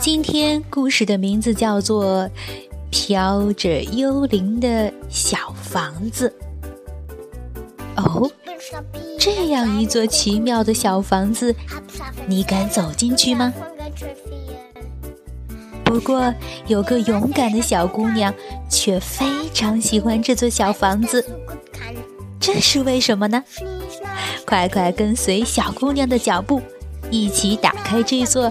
今天故事的名字叫做《飘着幽灵的小房子》。哦。这样一座奇妙的小房子，你敢走进去吗？不过有个勇敢的小姑娘却非常喜欢这座小房子，这是为什么呢？快快跟随小姑娘的脚步，一起打开这座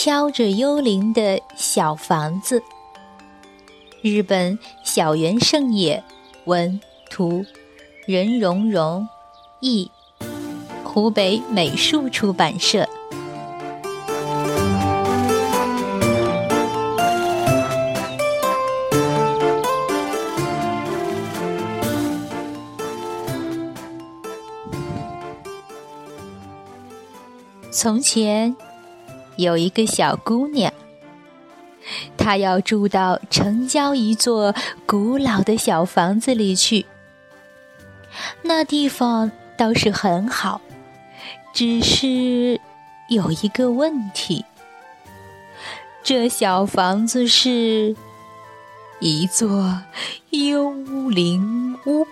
飘着幽灵的小房子。日本小原胜也文图，任荣荣译，湖北美术出版社。从前。有一个小姑娘，她要住到城郊一座古老的小房子里去。那地方倒是很好，只是有一个问题：这小房子是一座幽灵屋。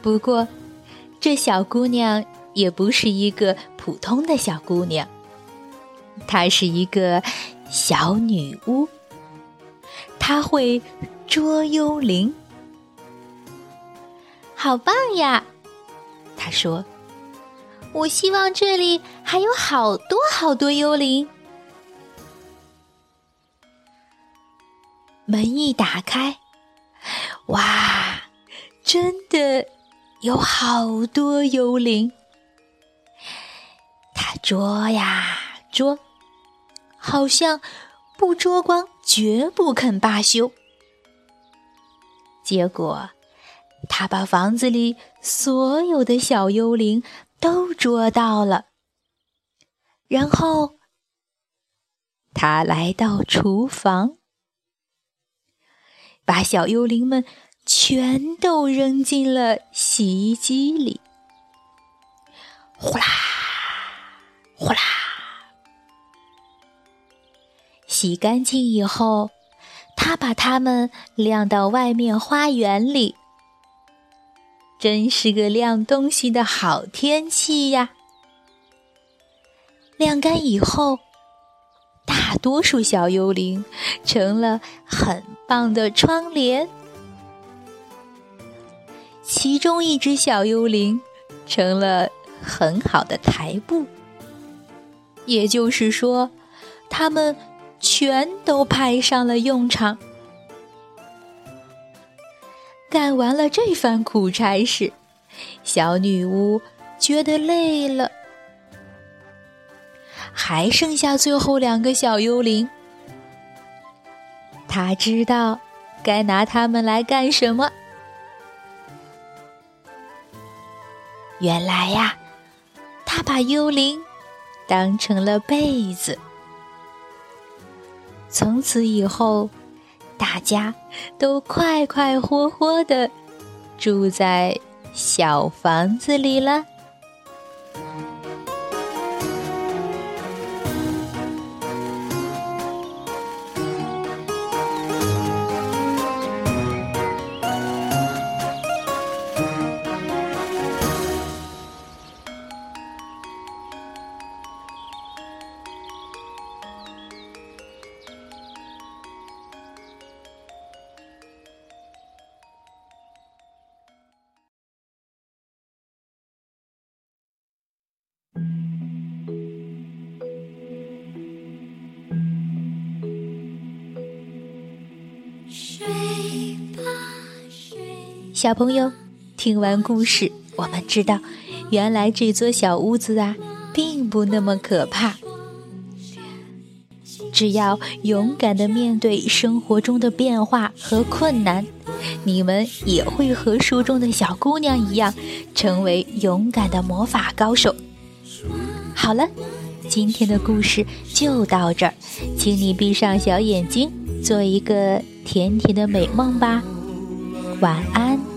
不过，这小姑娘。也不是一个普通的小姑娘，她是一个小女巫。她会捉幽灵，好棒呀！她说：“我希望这里还有好多好多幽灵。”门一打开，哇，真的有好多幽灵。捉呀捉，好像不捉光绝不肯罢休。结果，他把房子里所有的小幽灵都捉到了。然后，他来到厨房，把小幽灵们全都扔进了洗衣机里，呼啦！啦！洗干净以后，他把它们晾到外面花园里。真是个晾东西的好天气呀！晾干以后，大多数小幽灵成了很棒的窗帘。其中一只小幽灵成了很好的台布。也就是说，他们全都派上了用场。干完了这番苦差事，小女巫觉得累了，还剩下最后两个小幽灵。她知道该拿他们来干什么。原来呀，她把幽灵。当成了被子。从此以后，大家都快快活活的住在小房子里了。小朋友，听完故事，我们知道，原来这座小屋子啊，并不那么可怕。只要勇敢的面对生活中的变化和困难，你们也会和书中的小姑娘一样，成为勇敢的魔法高手。好了，今天的故事就到这儿，请你闭上小眼睛，做一个甜甜的美梦吧，晚安。